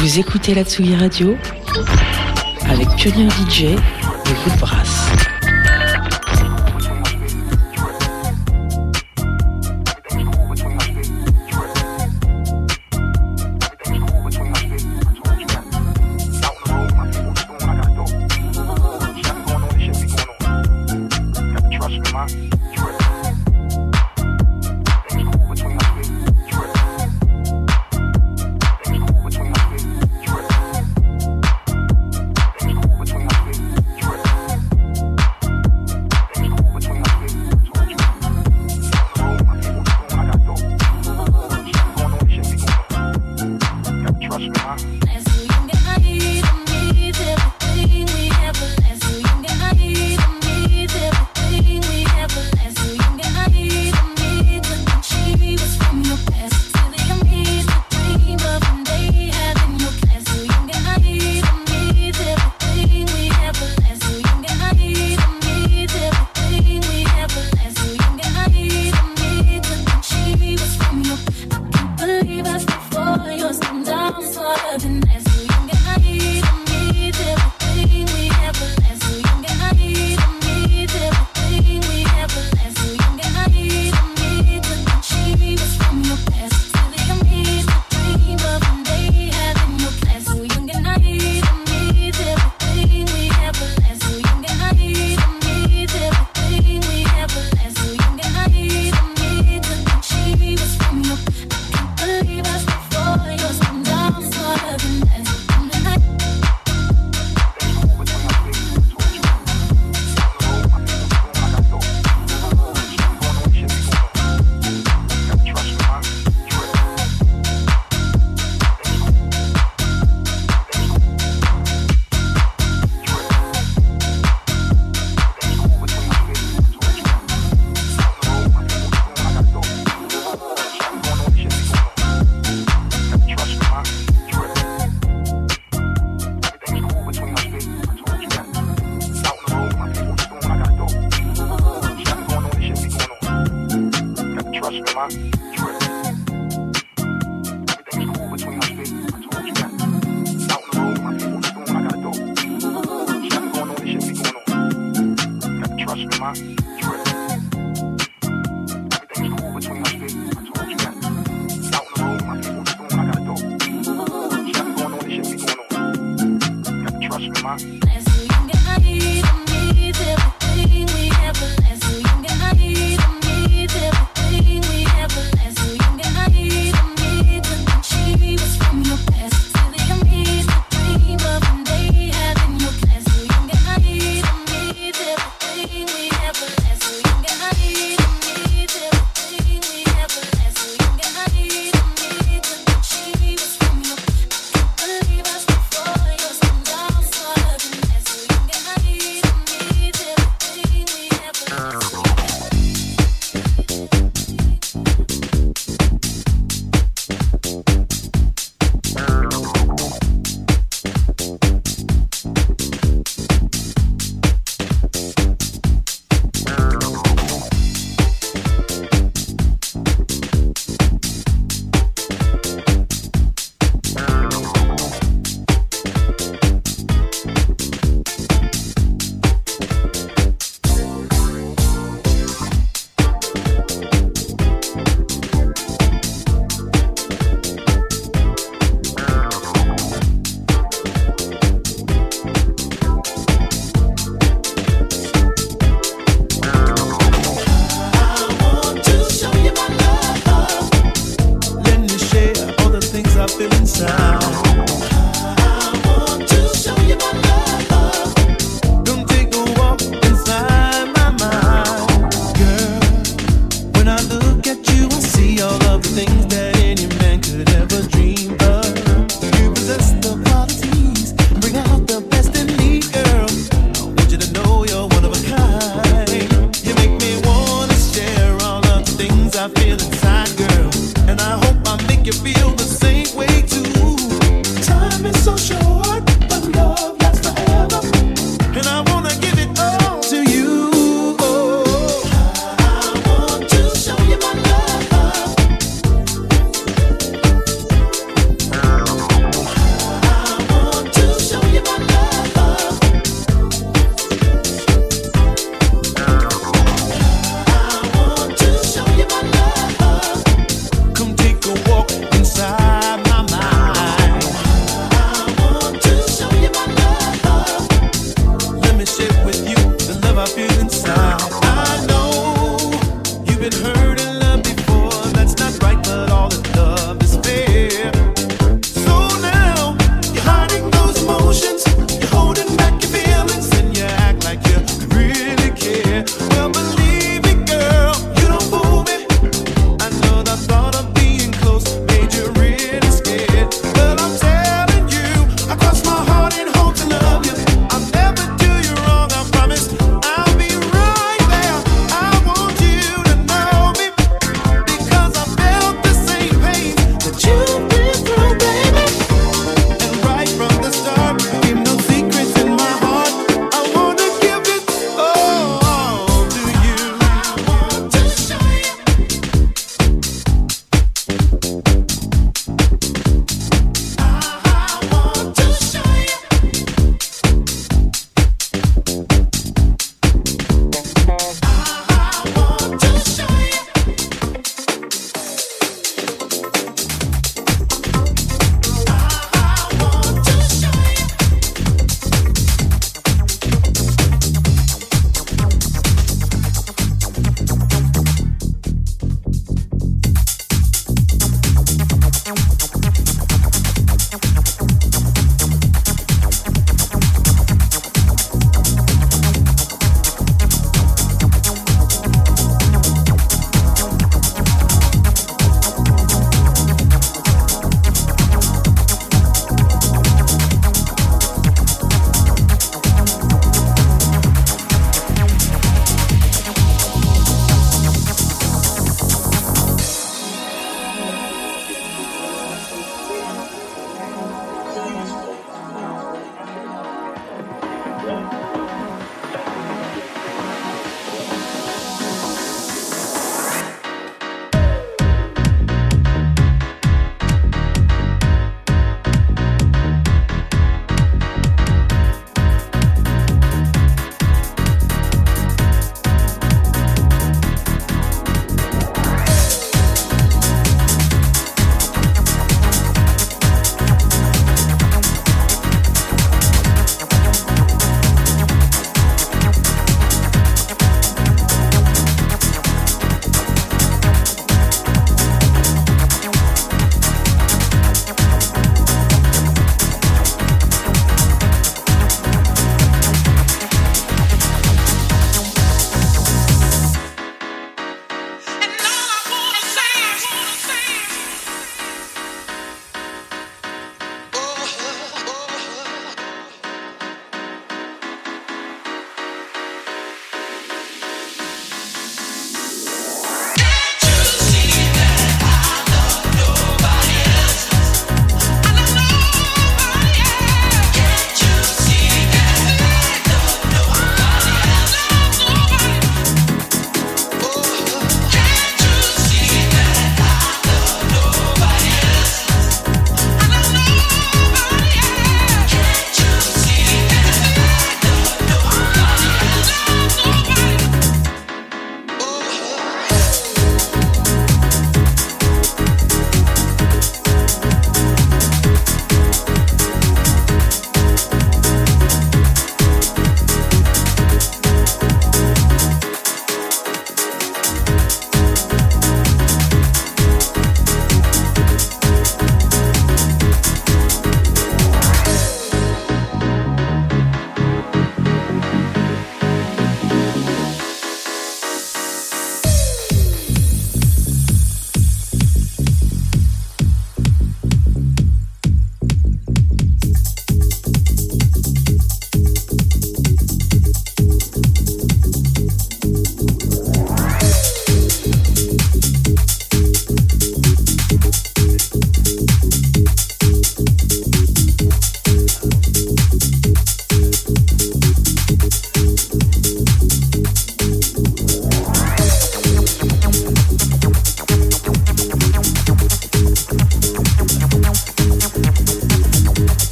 Vous écoutez la Tsugi Radio avec Pionnier DJ et Woodbrass.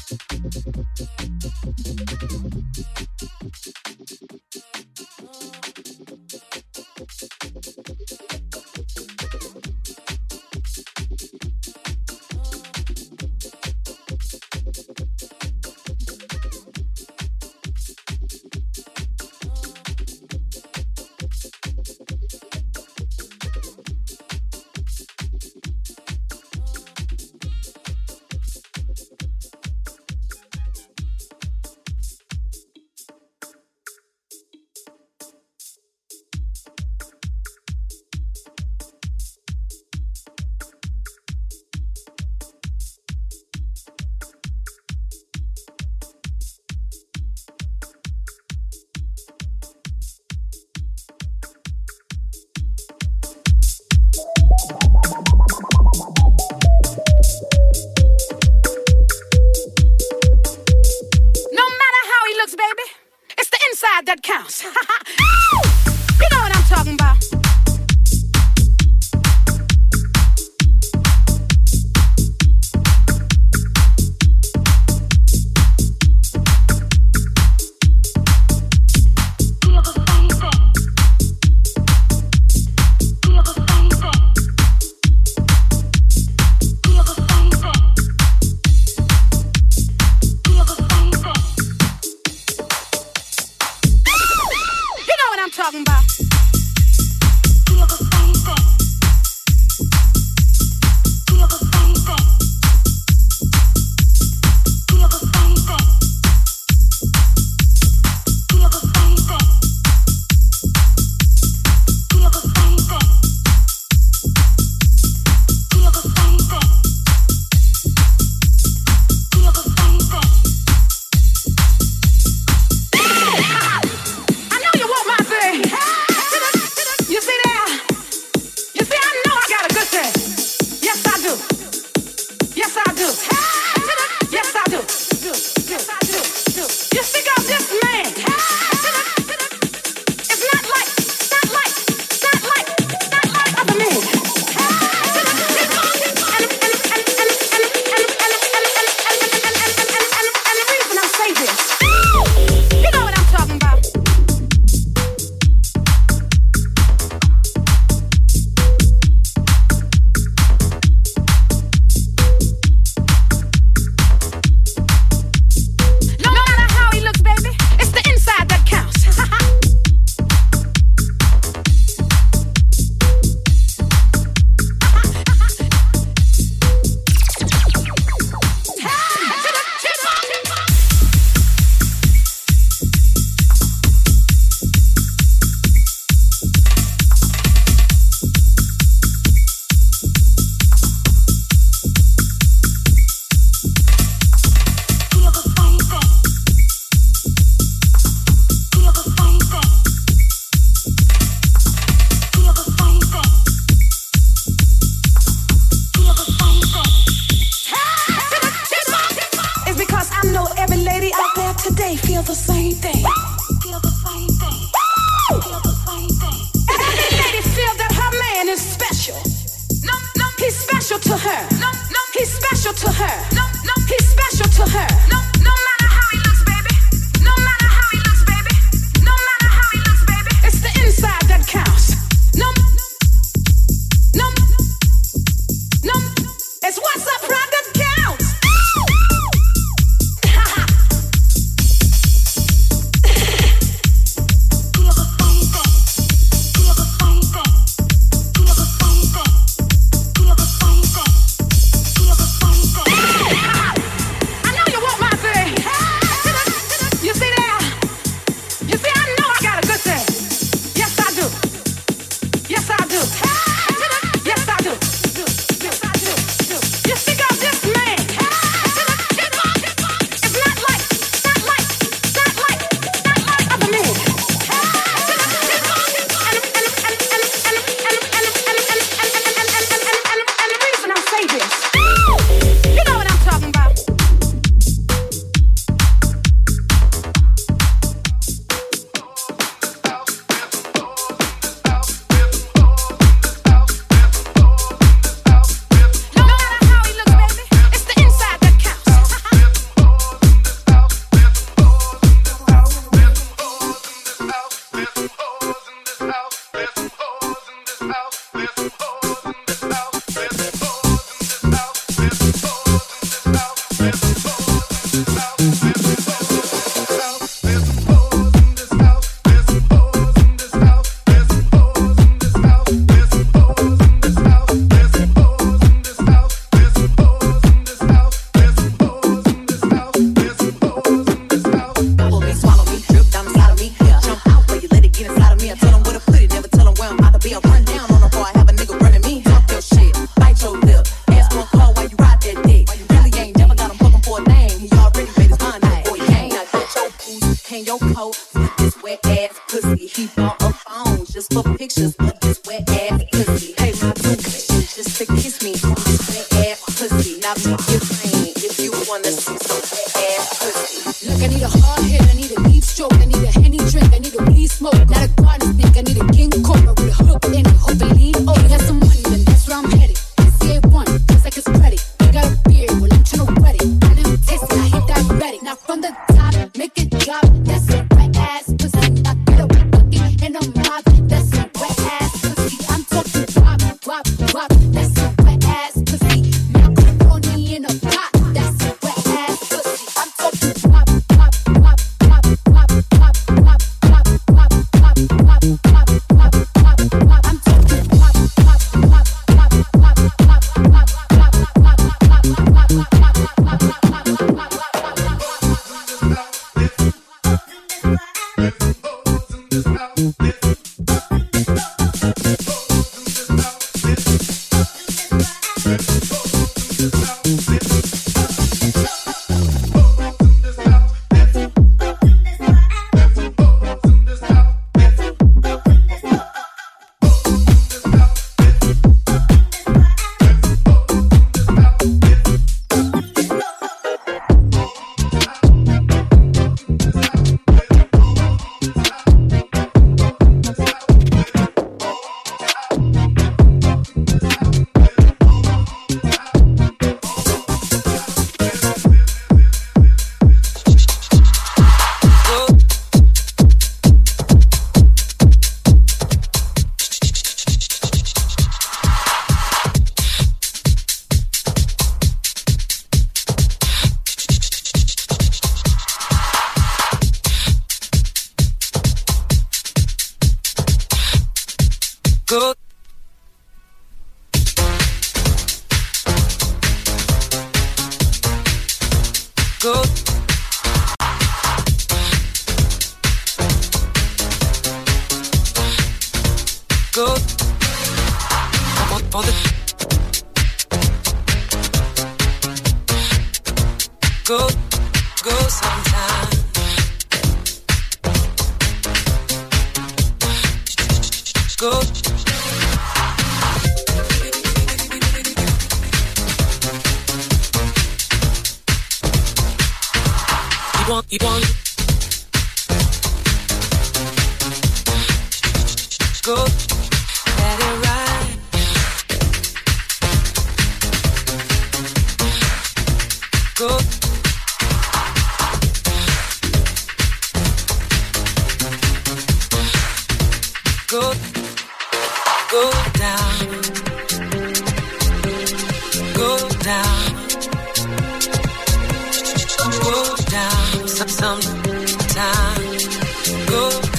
フフフフフ。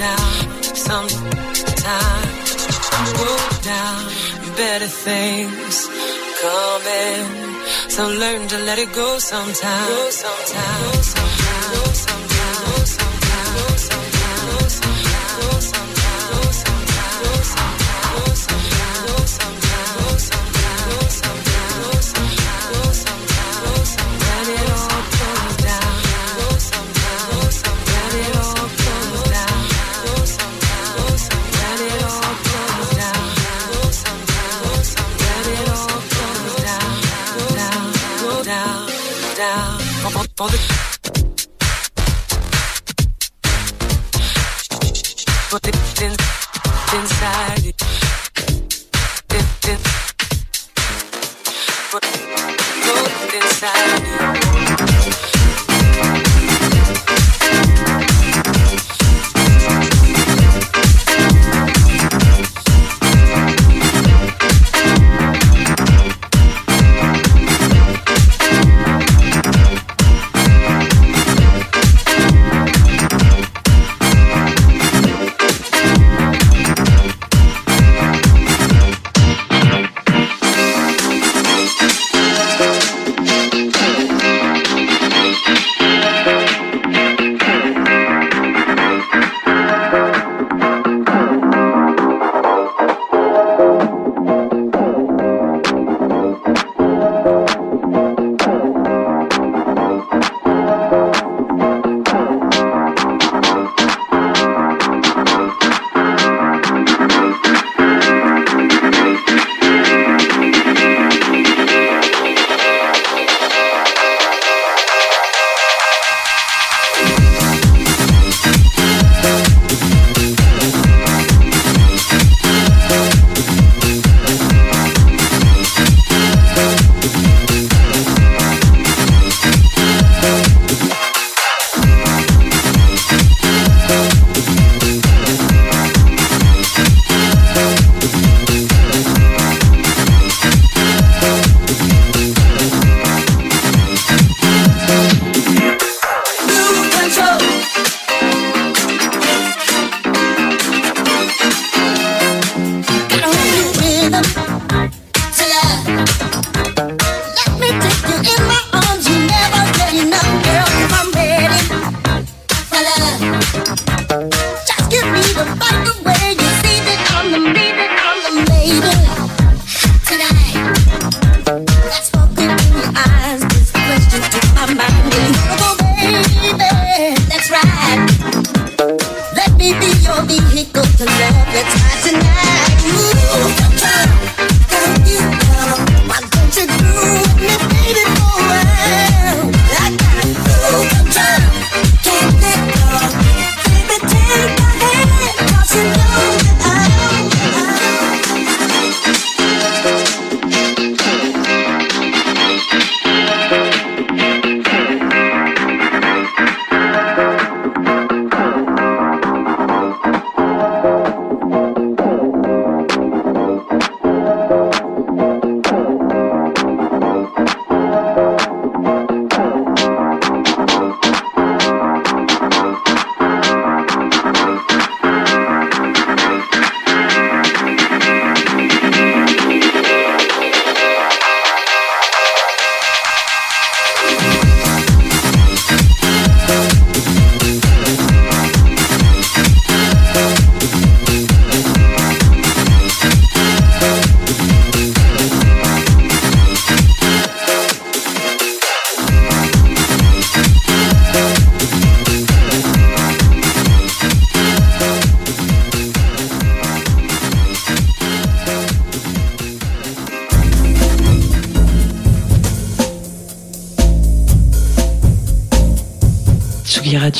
down sometimes. Down, you better things coming. So learn to let it go sometimes. Go sometimes. Go sometimes. Todas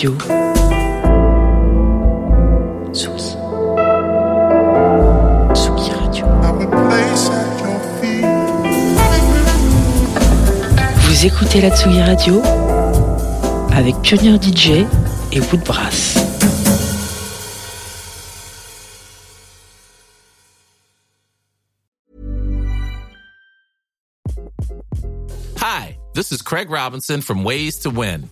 Vous écoutez la Tsugi Radio avec Pionnier DJ et Woodbrass. Hi, this is Craig Robinson from Ways to Win,